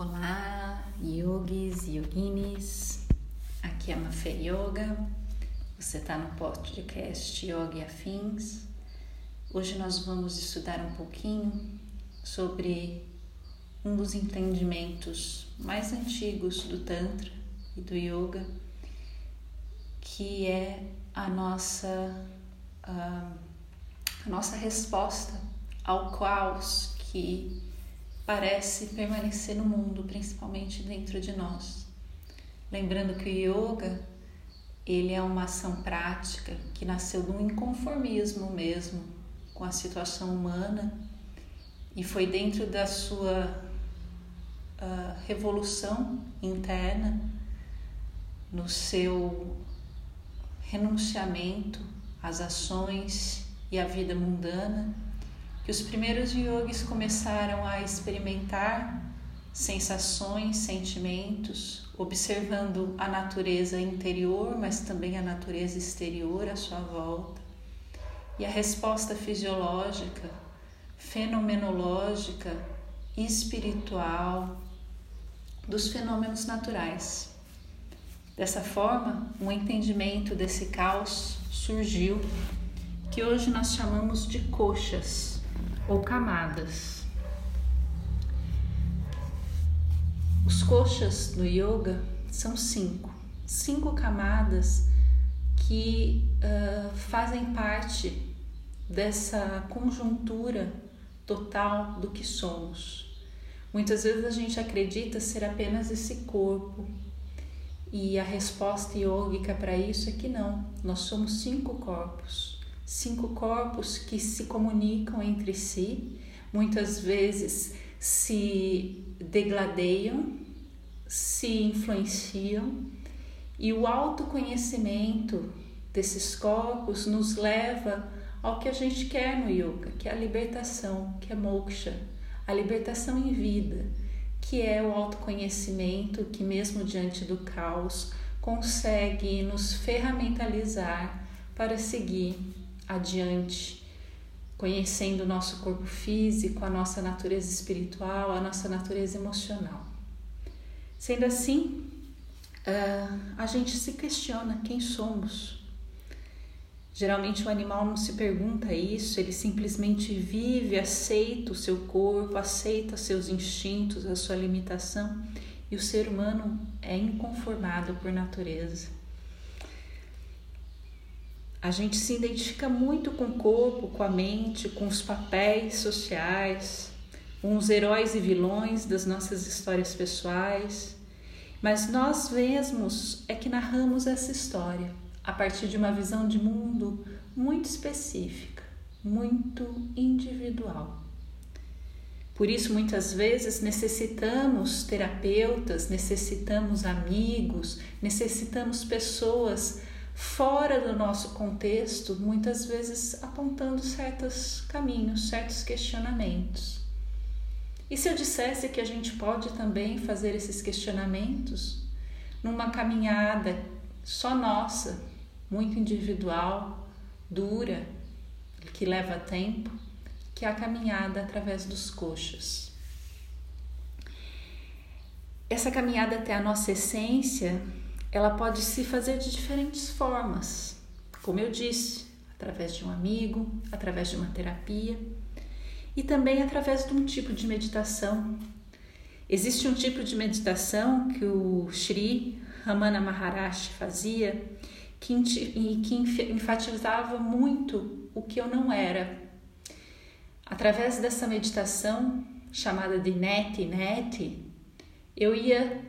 Olá, yogis e yoginis. Aqui é a Mafê Yoga. Você está no podcast Yoga e Afins. Hoje nós vamos estudar um pouquinho sobre um dos entendimentos mais antigos do Tantra e do Yoga, que é a nossa, a, a nossa resposta ao caos que parece permanecer no mundo, principalmente dentro de nós. Lembrando que o yoga, ele é uma ação prática que nasceu um inconformismo mesmo com a situação humana e foi dentro da sua uh, revolução interna, no seu renunciamento às ações e à vida mundana que os primeiros yogis começaram a experimentar sensações, sentimentos, observando a natureza interior, mas também a natureza exterior à sua volta. E a resposta fisiológica, fenomenológica e espiritual dos fenômenos naturais. Dessa forma, um entendimento desse caos surgiu, que hoje nós chamamos de coxas ou camadas. Os coxas no yoga são cinco, cinco camadas que uh, fazem parte dessa conjuntura total do que somos. Muitas vezes a gente acredita ser apenas esse corpo e a resposta yógica para isso é que não, nós somos cinco corpos cinco corpos que se comunicam entre si, muitas vezes se degladeiam, se influenciam, e o autoconhecimento desses corpos nos leva ao que a gente quer no yoga, que é a libertação, que é moksha, a libertação em vida, que é o autoconhecimento que, mesmo diante do caos, consegue nos ferramentalizar para seguir adiante, conhecendo o nosso corpo físico, a nossa natureza espiritual, a nossa natureza emocional. Sendo assim, uh, a gente se questiona quem somos. Geralmente o animal não se pergunta isso, ele simplesmente vive, aceita o seu corpo, aceita seus instintos, a sua limitação, e o ser humano é inconformado por natureza. A gente se identifica muito com o corpo, com a mente, com os papéis sociais, com os heróis e vilões das nossas histórias pessoais, mas nós mesmos é que narramos essa história a partir de uma visão de mundo muito específica, muito individual. Por isso, muitas vezes necessitamos terapeutas, necessitamos amigos, necessitamos pessoas fora do nosso contexto, muitas vezes apontando certos caminhos, certos questionamentos. E se eu dissesse que a gente pode também fazer esses questionamentos numa caminhada só nossa, muito individual, dura, que leva tempo, que é a caminhada através dos coxos. Essa caminhada até a nossa essência ela pode se fazer de diferentes formas, como eu disse, através de um amigo, através de uma terapia e também através de um tipo de meditação. Existe um tipo de meditação que o Sri Ramana Maharaj fazia que, que enfatizava muito o que eu não era. Através dessa meditação, chamada de Neti Neti, eu ia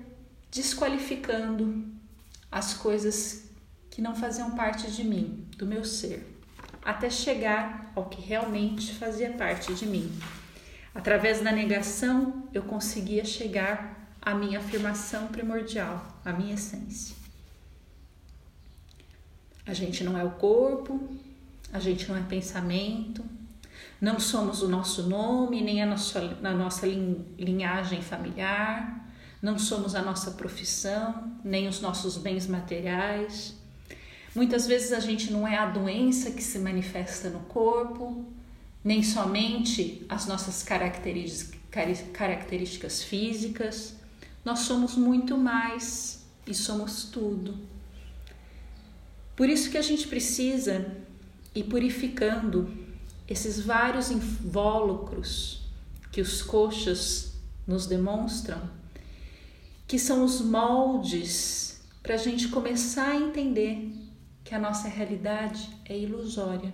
desqualificando as coisas que não faziam parte de mim, do meu ser, até chegar ao que realmente fazia parte de mim. Através da negação, eu conseguia chegar à minha afirmação primordial, à minha essência. A gente não é o corpo, a gente não é pensamento, não somos o nosso nome, nem a nossa, a nossa linhagem familiar, não somos a nossa profissão, nem os nossos bens materiais. Muitas vezes a gente não é a doença que se manifesta no corpo, nem somente as nossas características, físicas. Nós somos muito mais e somos tudo. Por isso que a gente precisa ir purificando esses vários invólucros que os coxas nos demonstram, que são os moldes para a gente começar a entender que a nossa realidade é ilusória.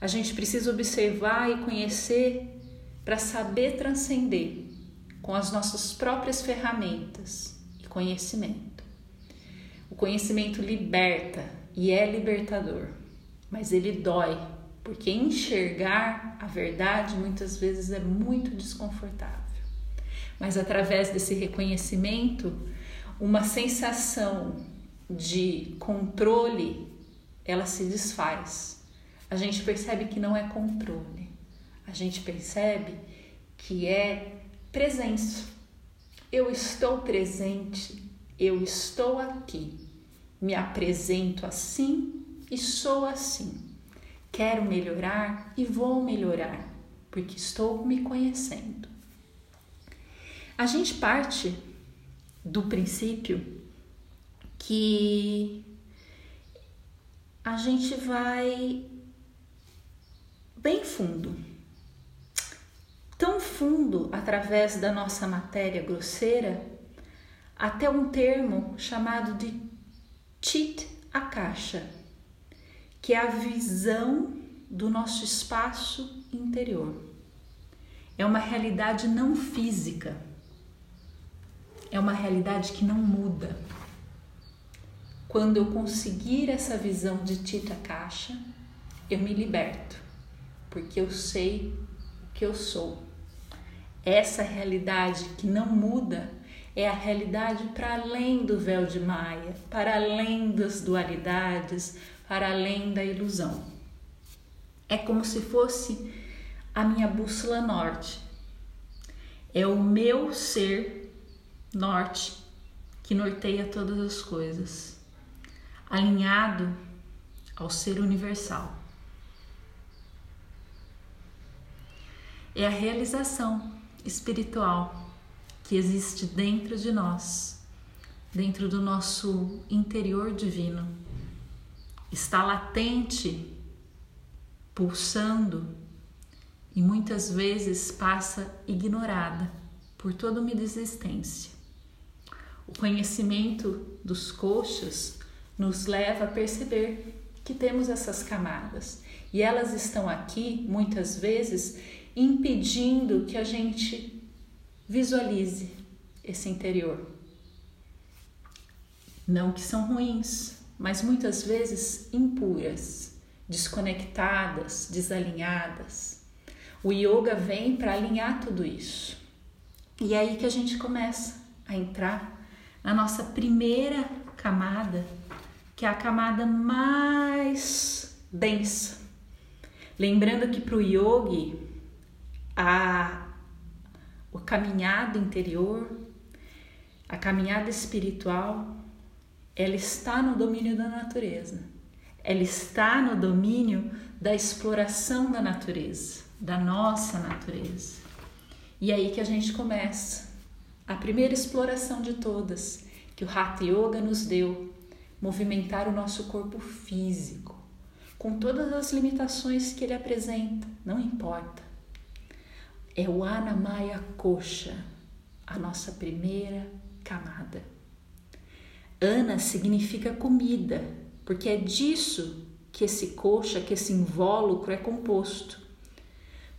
A gente precisa observar e conhecer para saber transcender com as nossas próprias ferramentas e conhecimento. O conhecimento liberta e é libertador, mas ele dói, porque enxergar a verdade muitas vezes é muito desconfortável. Mas através desse reconhecimento, uma sensação de controle, ela se desfaz. A gente percebe que não é controle. A gente percebe que é presença. Eu estou presente, eu estou aqui. Me apresento assim e sou assim. Quero melhorar e vou melhorar, porque estou me conhecendo. A gente parte do princípio que a gente vai bem fundo, tão fundo através da nossa matéria grosseira, até um termo chamado de Chit Akasha, que é a visão do nosso espaço interior. É uma realidade não física, é uma realidade que não muda. Quando eu conseguir essa visão de Tita Caixa, eu me liberto, porque eu sei o que eu sou. Essa realidade que não muda é a realidade para além do véu de Maia, para além das dualidades, para além da ilusão. É como se fosse a minha bússola norte. É o meu ser norte que norteia todas as coisas alinhado ao ser universal. É a realização espiritual que existe dentro de nós, dentro do nosso interior divino. Está latente, pulsando e muitas vezes passa ignorada por toda uma existência. O conhecimento dos coxas nos leva a perceber que temos essas camadas e elas estão aqui muitas vezes impedindo que a gente visualize esse interior. Não que são ruins, mas muitas vezes impuras, desconectadas, desalinhadas. O yoga vem para alinhar tudo isso. E é aí que a gente começa a entrar na nossa primeira camada que é a camada mais densa. Lembrando que para o yogi, a, o caminhado interior, a caminhada espiritual, ela está no domínio da natureza. Ela está no domínio da exploração da natureza, da nossa natureza. E é aí que a gente começa a primeira exploração de todas que o Hatha Yoga nos deu movimentar o nosso corpo físico, com todas as limitações que ele apresenta, não importa. É o Anamaya Kosha, a nossa primeira camada. Ana significa comida, porque é disso que esse coxa, que esse invólucro é composto.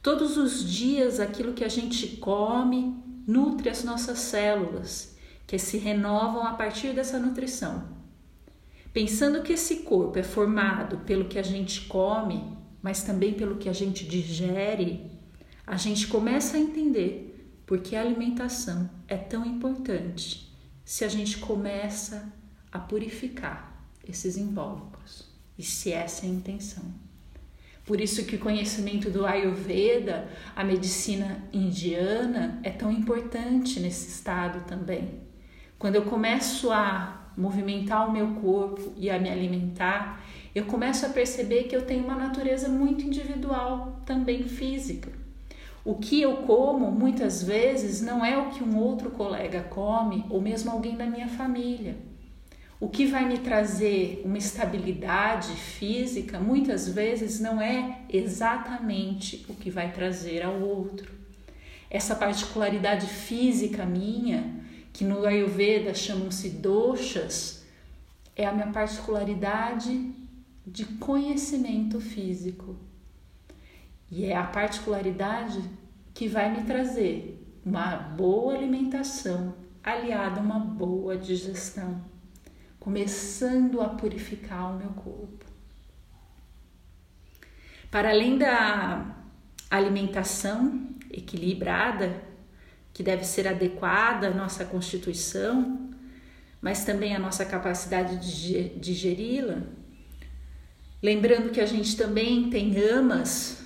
Todos os dias aquilo que a gente come nutre as nossas células, que se renovam a partir dessa nutrição. Pensando que esse corpo é formado pelo que a gente come, mas também pelo que a gente digere, a gente começa a entender por que a alimentação é tão importante se a gente começa a purificar esses invólucros e se essa é a intenção. Por isso que o conhecimento do Ayurveda, a medicina indiana, é tão importante nesse estado também. Quando eu começo a movimentar o meu corpo e a me alimentar, eu começo a perceber que eu tenho uma natureza muito individual, também física. O que eu como muitas vezes não é o que um outro colega come ou mesmo alguém da minha família. O que vai me trazer uma estabilidade física muitas vezes não é exatamente o que vai trazer ao outro. Essa particularidade física minha, que no Ayurveda chamam-se doshas, é a minha particularidade de conhecimento físico. E é a particularidade que vai me trazer uma boa alimentação aliada a uma boa digestão, começando a purificar o meu corpo. Para além da alimentação equilibrada, que deve ser adequada à nossa constituição, mas também à nossa capacidade de digeri-la, lembrando que a gente também tem amas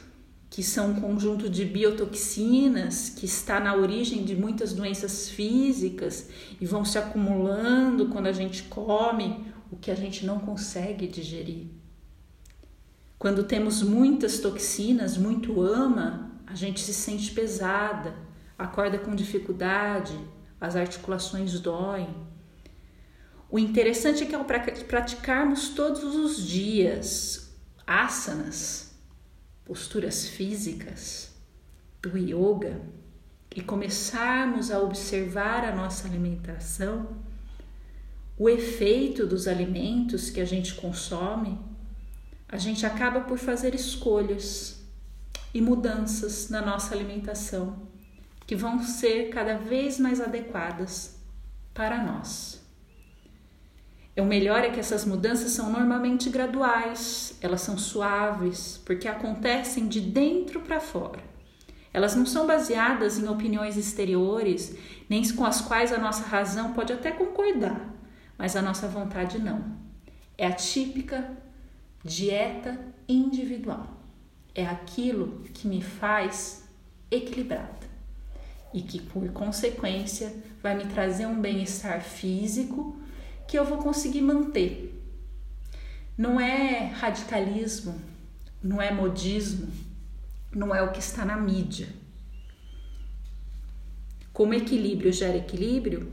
que são um conjunto de biotoxinas que está na origem de muitas doenças físicas e vão se acumulando quando a gente come o que a gente não consegue digerir. Quando temos muitas toxinas, muito ama, a gente se sente pesada, acorda com dificuldade, as articulações doem. O interessante é que ao praticarmos todos os dias asanas, posturas físicas do yoga e começarmos a observar a nossa alimentação, o efeito dos alimentos que a gente consome, a gente acaba por fazer escolhas e mudanças na nossa alimentação que vão ser cada vez mais adequadas para nós. O melhor é que essas mudanças são normalmente graduais, elas são suaves, porque acontecem de dentro para fora. Elas não são baseadas em opiniões exteriores, nem com as quais a nossa razão pode até concordar, mas a nossa vontade não. É a típica dieta individual. É aquilo que me faz equilibrada e que, por consequência, vai me trazer um bem-estar físico que eu vou conseguir manter. Não é radicalismo, não é modismo, não é o que está na mídia. Como equilíbrio gera equilíbrio,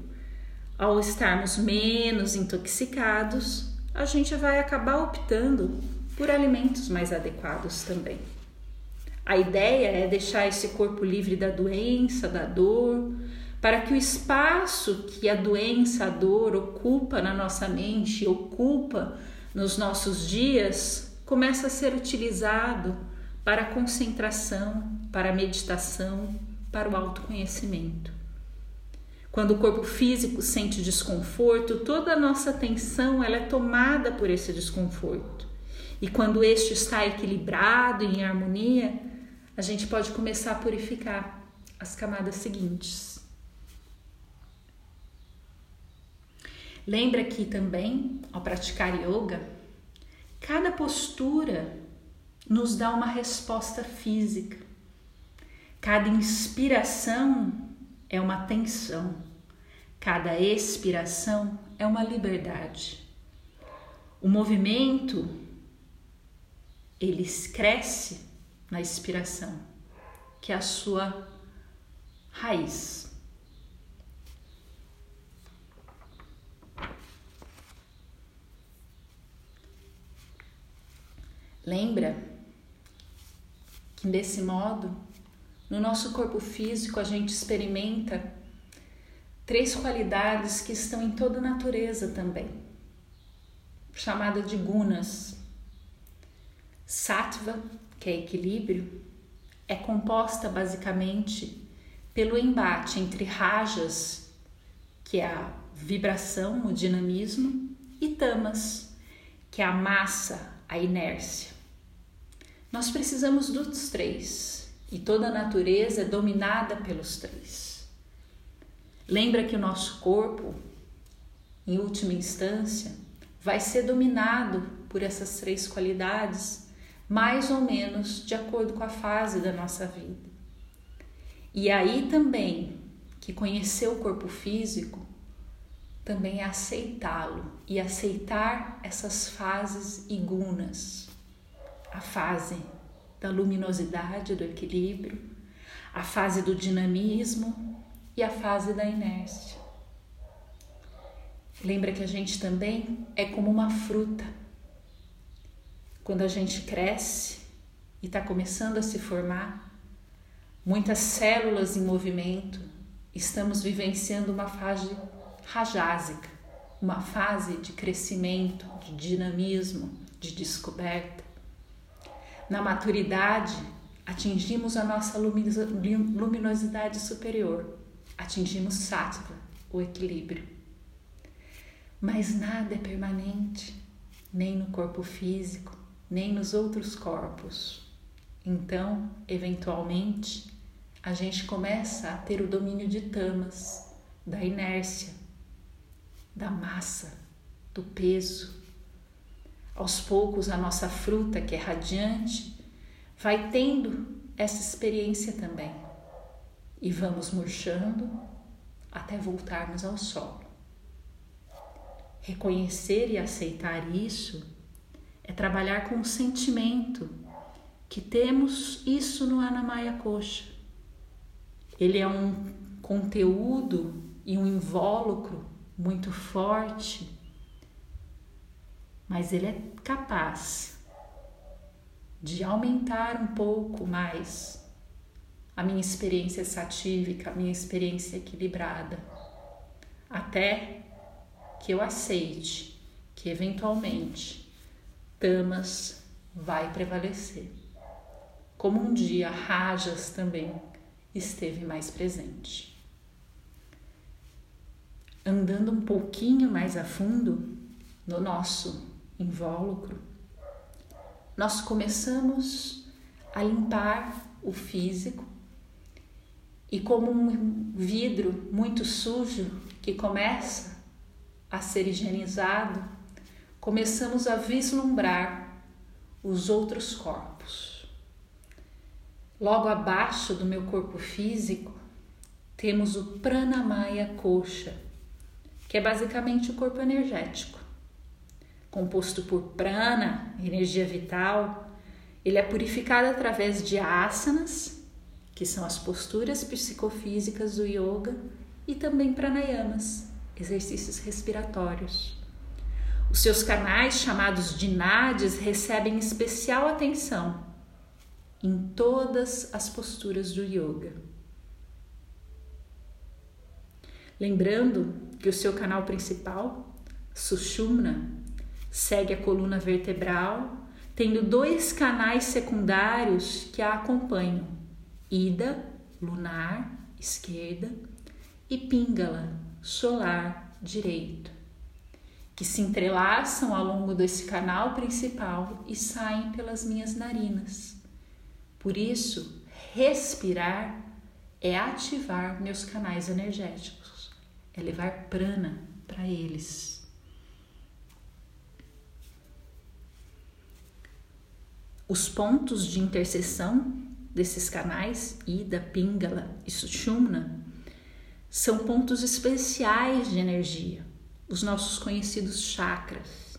ao estarmos menos intoxicados, a gente vai acabar optando por alimentos mais adequados também. A ideia é deixar esse corpo livre da doença, da dor, para que o espaço que a doença, a dor ocupa na nossa mente, ocupa nos nossos dias, comece a ser utilizado para a concentração, para a meditação, para o autoconhecimento. Quando o corpo físico sente desconforto, toda a nossa atenção ela é tomada por esse desconforto. E quando este está equilibrado em harmonia, a gente pode começar a purificar as camadas seguintes. Lembra que também, ao praticar yoga, cada postura nos dá uma resposta física. Cada inspiração é uma tensão, cada expiração é uma liberdade. O movimento ele cresce na expiração, que é a sua raiz. Lembra que desse modo, no nosso corpo físico, a gente experimenta três qualidades que estão em toda a natureza também, chamada de gunas. Sattva, que é equilíbrio, é composta basicamente pelo embate entre rajas, que é a vibração, o dinamismo, e tamas, que é a massa, a inércia. Nós precisamos dos três e toda a natureza é dominada pelos três. Lembra que o nosso corpo, em última instância, vai ser dominado por essas três qualidades, mais ou menos de acordo com a fase da nossa vida. E aí também que conhecer o corpo físico também é aceitá-lo e aceitar essas fases igunas. A fase da luminosidade, do equilíbrio, a fase do dinamismo e a fase da inércia. Lembra que a gente também é como uma fruta. Quando a gente cresce e está começando a se formar, muitas células em movimento, estamos vivenciando uma fase rajásica, uma fase de crescimento, de dinamismo, de descoberta. Na maturidade, atingimos a nossa luminosidade superior, atingimos sattva, o equilíbrio. Mas nada é permanente, nem no corpo físico, nem nos outros corpos. Então, eventualmente, a gente começa a ter o domínio de tamas, da inércia, da massa, do peso. Aos poucos, a nossa fruta, que é radiante, vai tendo essa experiência também. E vamos murchando até voltarmos ao solo. Reconhecer e aceitar isso é trabalhar com o sentimento que temos isso no Anamaya Coxa. Ele é um conteúdo e um invólucro muito forte, mas ele é capaz de aumentar um pouco mais a minha experiência satívica, a minha experiência equilibrada, até que eu aceite que eventualmente Tamas vai prevalecer. Como um dia Rajas também esteve mais presente. Andando um pouquinho mais a fundo no nosso invólucro, nós começamos a limpar o físico e, como um vidro muito sujo que começa a ser higienizado, começamos a vislumbrar os outros corpos. Logo abaixo do meu corpo físico, temos o Pranamaya Kosha, que é basicamente o corpo energético composto por prana, energia vital. Ele é purificado através de asanas, que são as posturas psicofísicas do yoga, e também pranayamas, exercícios respiratórios. Os seus canais, chamados de nadis, recebem especial atenção em todas as posturas do yoga. Lembrando que o seu canal principal, Sushumna, segue a coluna vertebral, tendo dois canais secundários que a acompanham: Ida, lunar, esquerda, e Pingala, solar, direito, que se entrelaçam ao longo desse canal principal e saem pelas minhas narinas. Por isso, respirar é ativar meus canais energéticos, é levar prana para eles. Os pontos de interseção desses canais, Ida, Pingala e Sushumna, são pontos especiais de energia, os nossos conhecidos chakras.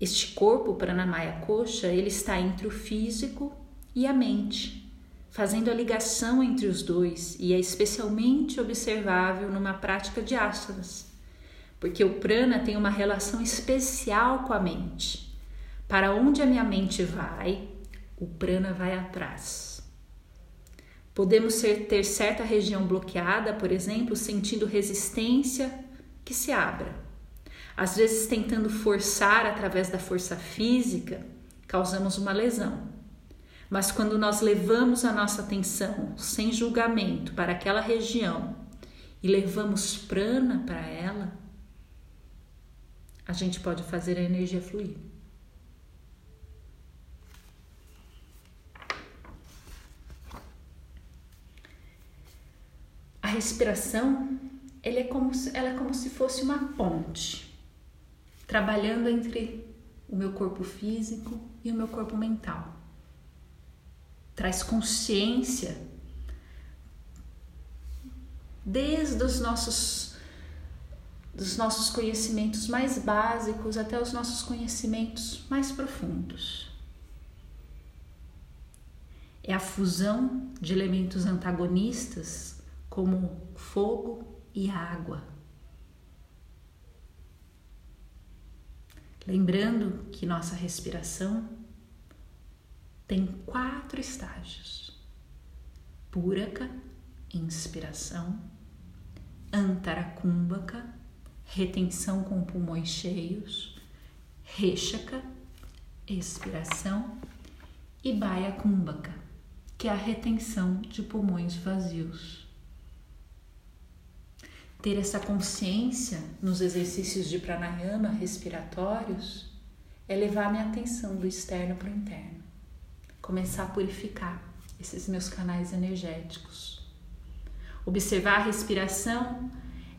Este corpo Pranamaya Kosha, ele está entre o físico e a mente, fazendo a ligação entre os dois e é especialmente observável numa prática de asanas, porque o prana tem uma relação especial com a mente. Para onde a minha mente vai, o prana vai atrás. Podemos ser, ter certa região bloqueada, por exemplo, sentindo resistência que se abra. Às vezes, tentando forçar através da força física, causamos uma lesão. Mas quando nós levamos a nossa atenção sem julgamento para aquela região e levamos prana para ela, a gente pode fazer a energia fluir. Respiração ela é, como se, ela é como se fosse uma ponte, trabalhando entre o meu corpo físico e o meu corpo mental. Traz consciência desde os nossos dos nossos conhecimentos mais básicos até os nossos conhecimentos mais profundos. é a fusão de elementos antagonistas como fogo e água. Lembrando que nossa respiração tem quatro estágios: púraca, inspiração, antaracúmbaca, retenção com pulmões cheios, rechaka, expiração, e baia que é a retenção de pulmões vazios. Ter essa consciência nos exercícios de pranayama respiratórios é levar minha atenção do externo para o interno, começar a purificar esses meus canais energéticos. Observar a respiração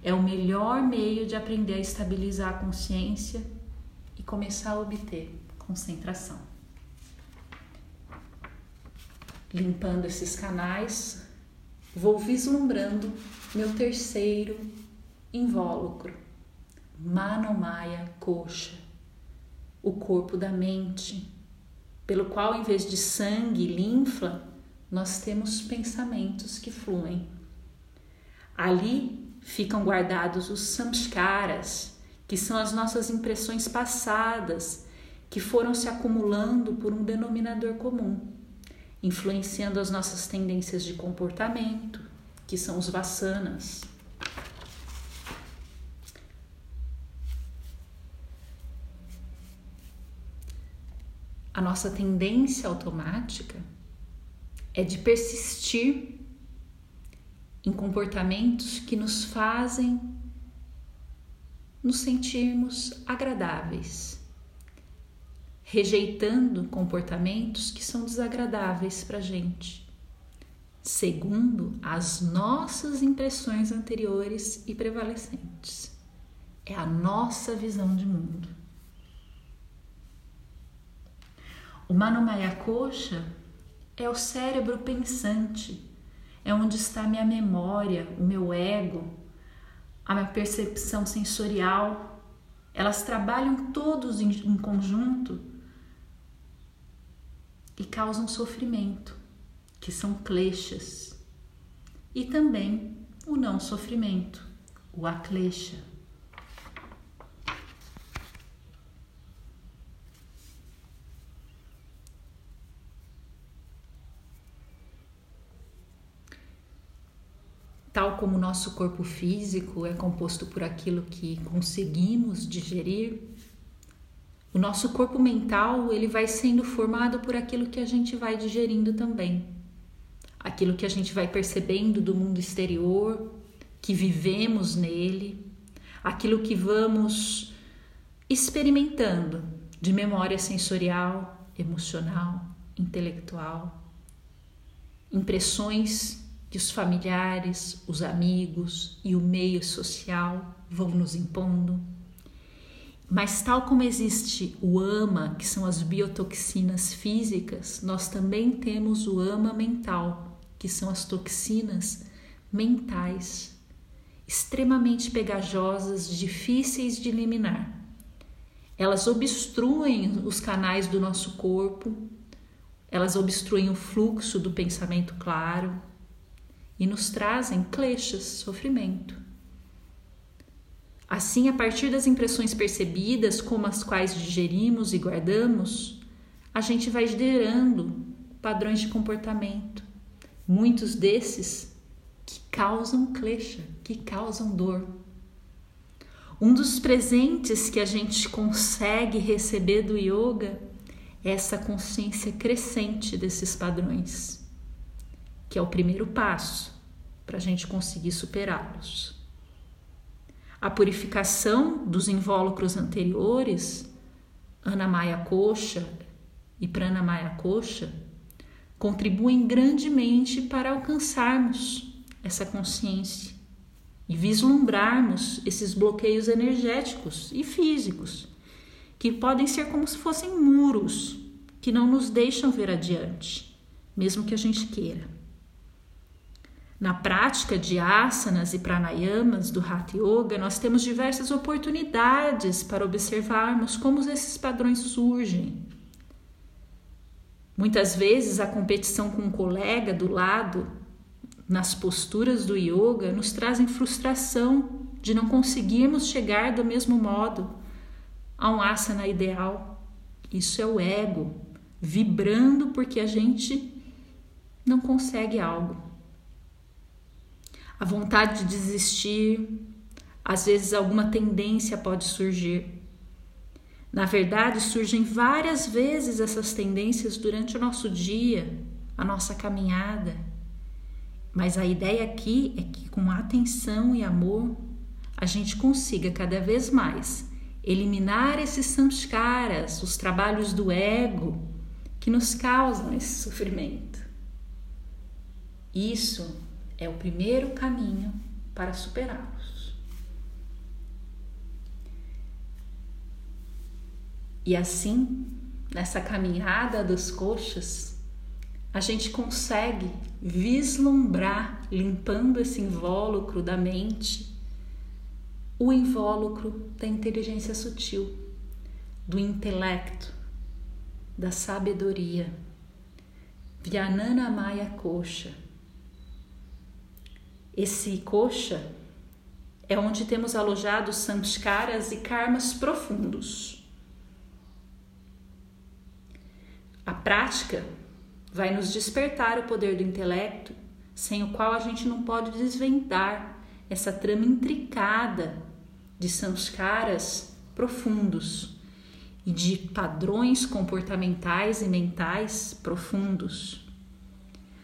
é o melhor meio de aprender a estabilizar a consciência e começar a obter concentração. Limpando esses canais, vou vislumbrando meu terceiro invólucro, Manomaya Coxa, o corpo da mente, pelo qual, em vez de sangue e linfa, nós temos pensamentos que fluem. Ali ficam guardados os samskaras, que são as nossas impressões passadas que foram se acumulando por um denominador comum, influenciando as nossas tendências de comportamento, que são os vassanas. A nossa tendência automática é de persistir em comportamentos que nos fazem nos sentirmos agradáveis, rejeitando comportamentos que são desagradáveis para a gente, segundo as nossas impressões anteriores e prevalecentes. É a nossa visão de mundo. O Manomaya Coxa é o cérebro pensante, é onde está minha memória, o meu ego, a minha percepção sensorial. Elas trabalham todos em, em conjunto e causam sofrimento, que são kleshas. E também o não sofrimento, o aklesha. Tal como o nosso corpo físico é composto por aquilo que conseguimos digerir, o nosso corpo mental ele vai sendo formado por aquilo que a gente vai digerindo também. Aquilo que a gente vai percebendo do mundo exterior, que vivemos nele, aquilo que vamos experimentando de memória sensorial, emocional, intelectual, impressões que os familiares, os amigos e o meio social vão nos impondo. Mas, tal como existe o AMA, que são as biotoxinas físicas, nós também temos o AMA mental, que são as toxinas mentais, extremamente pegajosas, difíceis de eliminar. Elas obstruem os canais do nosso corpo, elas obstruem o fluxo do pensamento claro, e nos trazem kleshas, sofrimento. Assim, a partir das impressões percebidas, como as quais digerimos e guardamos, a gente vai gerando padrões de comportamento. Muitos desses que causam klesha, que causam dor. Um dos presentes que a gente consegue receber do yoga é essa consciência crescente desses padrões que é o primeiro passo para a gente conseguir superá-los. A purificação dos invólucros anteriores, Anamaya Coxa e Pranamaya Coxa, contribuem grandemente para alcançarmos essa consciência e vislumbrarmos esses bloqueios energéticos e físicos, que podem ser como se fossem muros que não nos deixam ver adiante, mesmo que a gente queira. Na prática de asanas e pranayamas do Hatha Yoga, nós temos diversas oportunidades para observarmos como esses padrões surgem. Muitas vezes a competição com um colega do lado, nas posturas do yoga, nos trazem frustração de não conseguirmos chegar do mesmo modo a um asana ideal. Isso é o ego vibrando porque a gente não consegue algo. A vontade de desistir, às vezes alguma tendência pode surgir. Na verdade, surgem várias vezes essas tendências durante o nosso dia, a nossa caminhada. Mas a ideia aqui é que com atenção e amor a gente consiga cada vez mais eliminar esses samskaras, os trabalhos do ego que nos causam esse sofrimento. Isso é o primeiro caminho para superá-los. E assim, nessa caminhada das coxas, a gente consegue vislumbrar, limpando esse invólucro da mente, o invólucro da inteligência sutil, do intelecto, da sabedoria. Vyanana Maya Coxa. Esse coxa é onde temos alojados samskaras e karmas profundos. A prática vai nos despertar o poder do intelecto, sem o qual a gente não pode desvendar essa trama intricada de samskaras profundos e de padrões comportamentais e mentais profundos.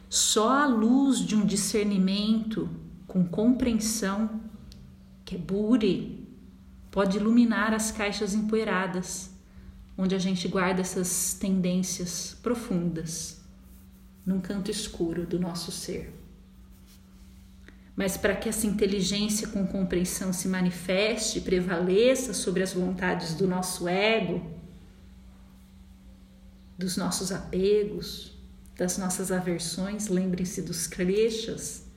Só a luz de um discernimento com compreensão, que é Buri, pode iluminar as caixas empoeiradas, onde a gente guarda essas tendências profundas, num canto escuro do nosso ser. Mas para que essa inteligência com compreensão se manifeste prevaleça sobre as vontades do nosso ego, dos nossos apegos, das nossas aversões, lembrem-se dos kleshas,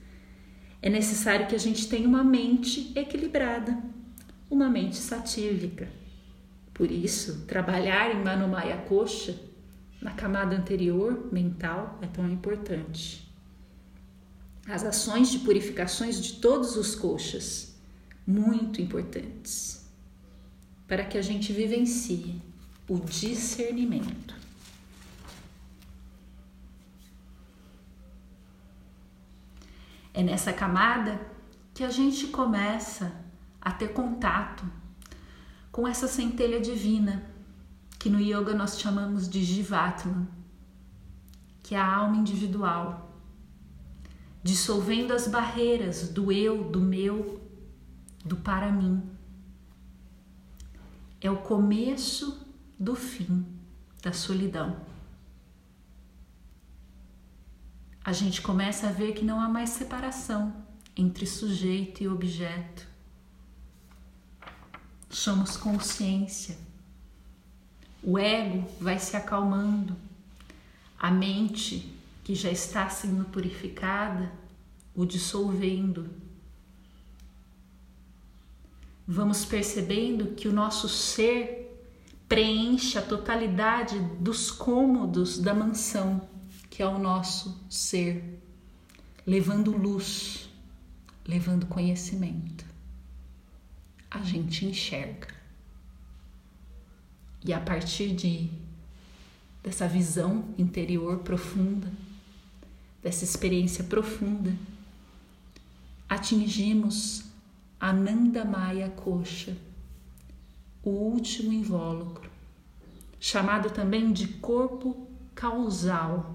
é necessário que a gente tenha uma mente equilibrada, uma mente satívica. Por isso, trabalhar em Manomaya Kosha, na camada anterior mental, é tão importante as ações de purificações de todos os coxas, muito importantes, para que a gente vivencie o discernimento. É nessa camada que a gente começa a ter contato com essa centelha divina, que no yoga nós chamamos de Jivatma, que é a alma individual dissolvendo as barreiras do eu, do meu, do para mim. É o começo do fim da solidão. A gente começa a ver que não há mais separação entre sujeito e objeto. Somos consciência. O ego vai se acalmando. A mente que já está sendo purificada, o dissolvendo. Vamos percebendo que o nosso ser preenche a totalidade dos cômodos da mansão, que é o nosso ser, levando luz, levando conhecimento. A gente enxerga. E a partir de dessa visão interior profunda, dessa experiência profunda, atingimos Ananda Maya Kosha, o último invólucro, chamado também de corpo causal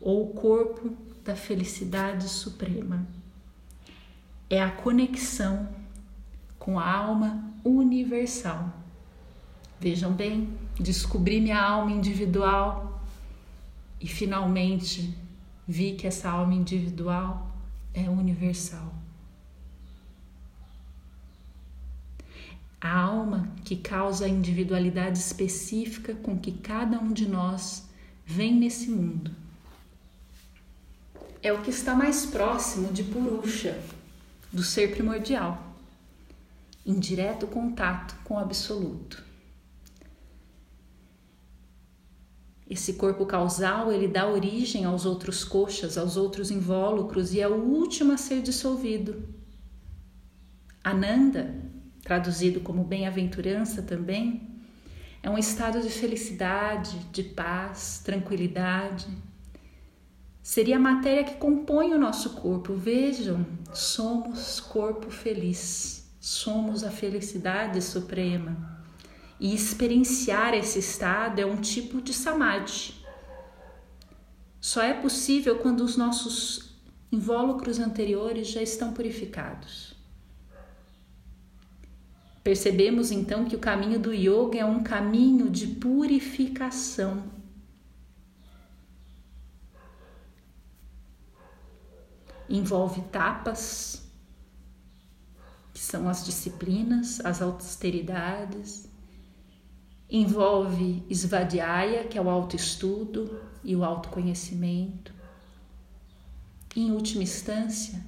ou corpo da felicidade suprema. É a conexão com a alma universal. Vejam bem, descobri minha alma individual e finalmente vi que essa alma individual é universal. A alma que causa a individualidade específica com que cada um de nós vem nesse mundo. É o que está mais próximo de Purusha, do ser primordial, em direto contato com o absoluto. Esse corpo causal, ele dá origem aos outros coxas, aos outros invólucros e é o último a ser dissolvido. Ananda, traduzido como bem-aventurança também, é um estado de felicidade, de paz, tranquilidade. Seria a matéria que compõe o nosso corpo. Vejam, somos corpo feliz, somos a felicidade suprema. E experienciar esse estado é um tipo de samadhi. Só é possível quando os nossos invólucros anteriores já estão purificados. Percebemos então que o caminho do yoga é um caminho de purificação. Envolve tapas, são as disciplinas, as austeridades, envolve Svadhyaya, que é o autoestudo e o autoconhecimento. Em última instância,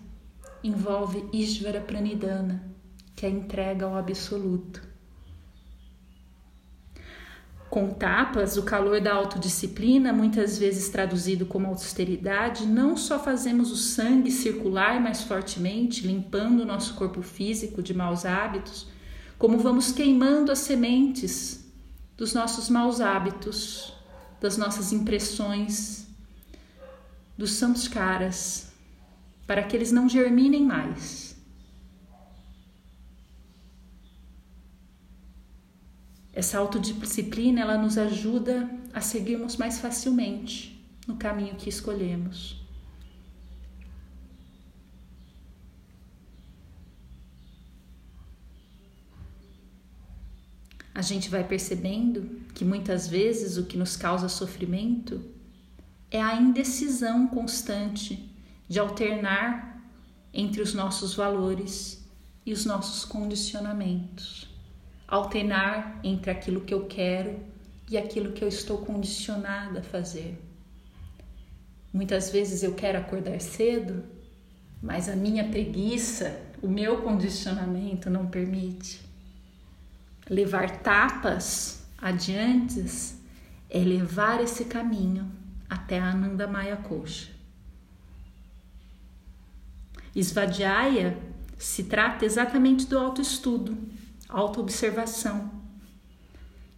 envolve Ishvara Pranidhana, que é a entrega ao absoluto. Com tapas, o calor da autodisciplina, muitas vezes traduzido como austeridade, não só fazemos o sangue circular mais fortemente, limpando o nosso corpo físico de maus hábitos, como vamos queimando as sementes dos nossos maus hábitos, das nossas impressões, dos samskaras, para que eles não germinem mais. Essa autodisciplina ela nos ajuda a seguirmos mais facilmente no caminho que escolhemos. a gente vai percebendo que muitas vezes o que nos causa sofrimento é a indecisão constante de alternar entre os nossos valores e os nossos condicionamentos. Alternar entre aquilo que eu quero e aquilo que eu estou condicionada a fazer. Muitas vezes eu quero acordar cedo, mas a minha preguiça, o meu condicionamento não permite. Levar tapas adiante é levar esse caminho até a Ananda Maya Kosha. Svadhyaya se trata exatamente do autoestudo, autoobservação.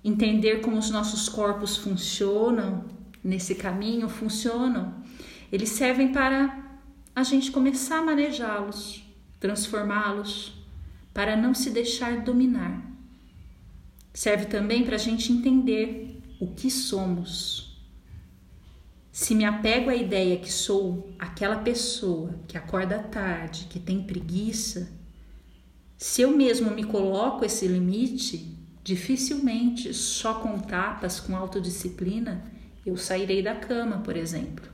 Entender como os nossos corpos funcionam nesse caminho, funcionam. Eles servem para a gente começar a manejá-los, transformá-los, para não se deixar dominar. Serve também para a gente entender o que somos. Se me apego à ideia que sou aquela pessoa que acorda tarde, que tem preguiça, se eu mesmo me coloco esse limite, dificilmente só com tapas, com autodisciplina, eu sairei da cama, por exemplo.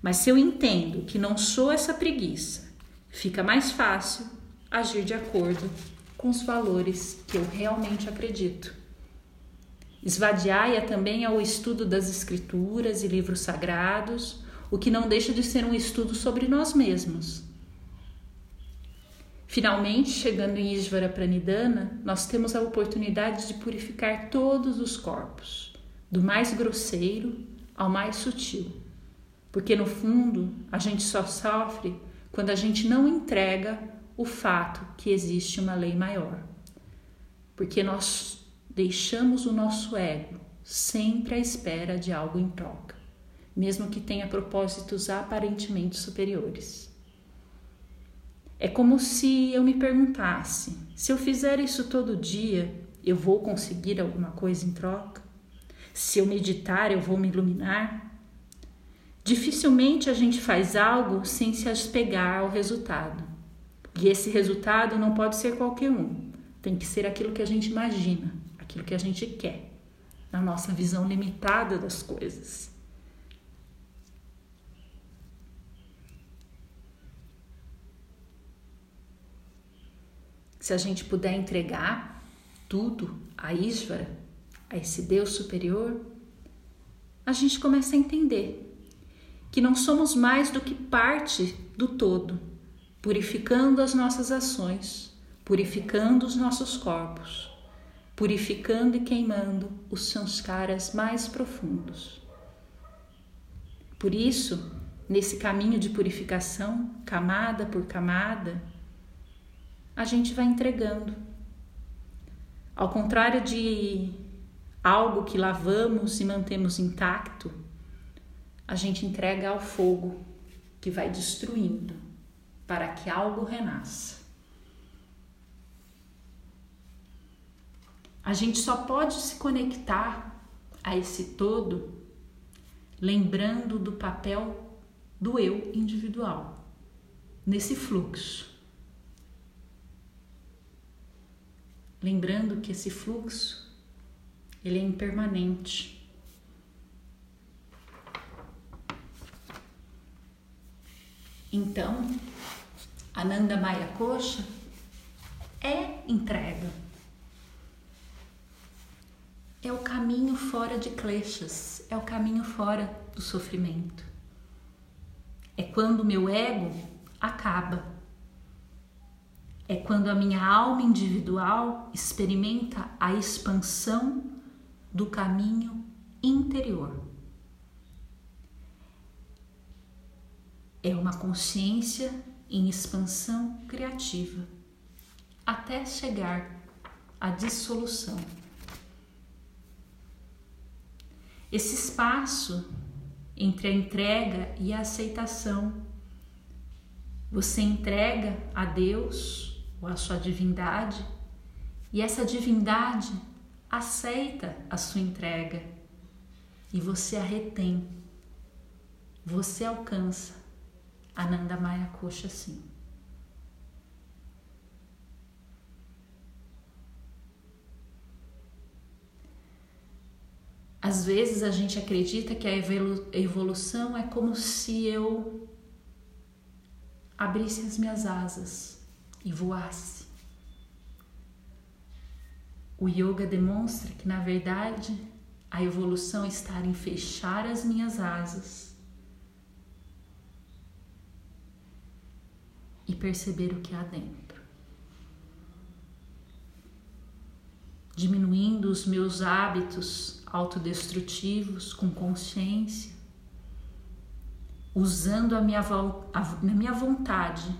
Mas se eu entendo que não sou essa preguiça, fica mais fácil agir de acordo com os valores que eu realmente acredito. Svadhyaya também é o estudo das escrituras e livros sagrados, o que não deixa de ser um estudo sobre nós mesmos. Finalmente, chegando em Ishvara Pranidhana, nós temos a oportunidade de purificar todos os corpos, do mais grosseiro ao mais sutil. Porque no fundo, a gente só sofre quando a gente não entrega o fato que existe uma lei maior. Porque nós deixamos o nosso ego sempre à espera de algo em troca, mesmo que tenha propósitos aparentemente superiores. É como se eu me perguntasse: se eu fizer isso todo dia, eu vou conseguir alguma coisa em troca? Se eu meditar, eu vou me iluminar? Dificilmente a gente faz algo sem se apegar ao resultado. E esse resultado não pode ser qualquer um, tem que ser aquilo que a gente imagina, aquilo que a gente quer, na nossa visão limitada das coisas. Se a gente puder entregar tudo a Isvara, a esse Deus superior, a gente começa a entender que não somos mais do que parte do todo purificando as nossas ações, purificando os nossos corpos, purificando e queimando os sanskaras mais profundos. Por isso, nesse caminho de purificação, camada por camada, a gente vai entregando. Ao contrário de algo que lavamos e mantemos intacto, a gente entrega ao fogo que vai destruindo para que algo renasça. A gente só pode se conectar a esse todo lembrando do papel do eu individual nesse fluxo. Lembrando que esse fluxo ele é impermanente. Então, Ananda Maya Coxa é entrega. É o caminho fora de kleshas, é o caminho fora do sofrimento. É quando o meu ego acaba. É quando a minha alma individual experimenta a expansão do caminho interior. É uma consciência em expansão criativa até chegar à dissolução. Esse espaço entre a entrega e a aceitação. Você entrega a Deus ou a sua divindade e essa divindade aceita a sua entrega e você a retém. Você alcança Ananda Maya Coxa sim. Às vezes a gente acredita que a evolução é como se eu abrisse as minhas asas e voasse. O yoga demonstra que, na verdade, a evolução está em fechar as minhas asas e perceber o que há dentro. Diminuindo os meus hábitos autodestrutivos com consciência, usando a minha, a minha vontade,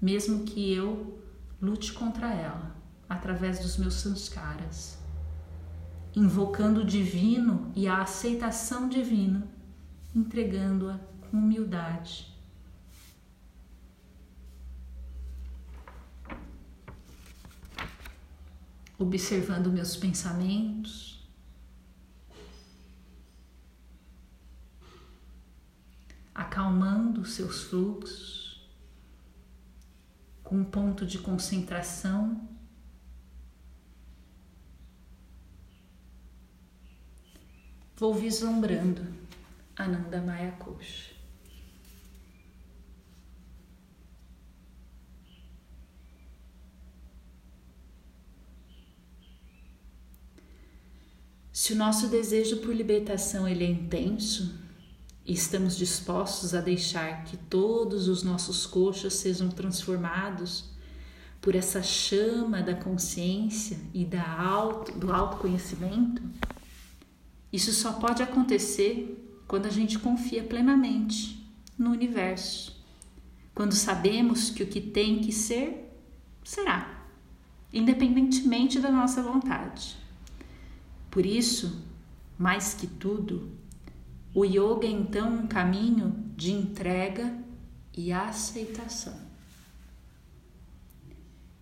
mesmo que eu lute contra ela, através dos meus sanskaras, invocando o divino e a aceitação divina, entregando-a com humildade. Observando meus pensamentos, acalmando seus fluxos, um ponto de concentração. Vou vislumbrando Ananda Maya Kosha. Se o nosso desejo por libertação ele é intenso, e estamos dispostos a deixar que todos os nossos coxas sejam transformados por essa chama da consciência e da auto, do autoconhecimento, isso só pode acontecer quando a gente confia plenamente no universo, quando sabemos que o que tem que ser, será, independentemente da nossa vontade. Por isso, mais que tudo, o yoga é então um caminho de entrega e aceitação.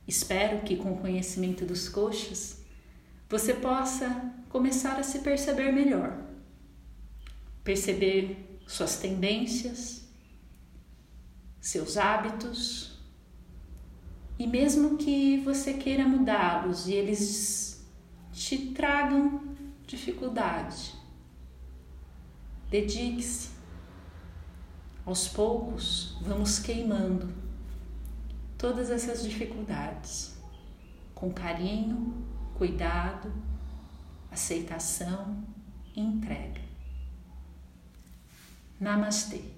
Espero que com o conhecimento dos coxas você possa começar a se perceber melhor, perceber suas tendências, seus hábitos e mesmo que você queira mudá-los e eles te tragam dificuldade, Dedique-se. Aos poucos, vamos queimando todas essas dificuldades com carinho, cuidado, aceitação e entrega. Namastê.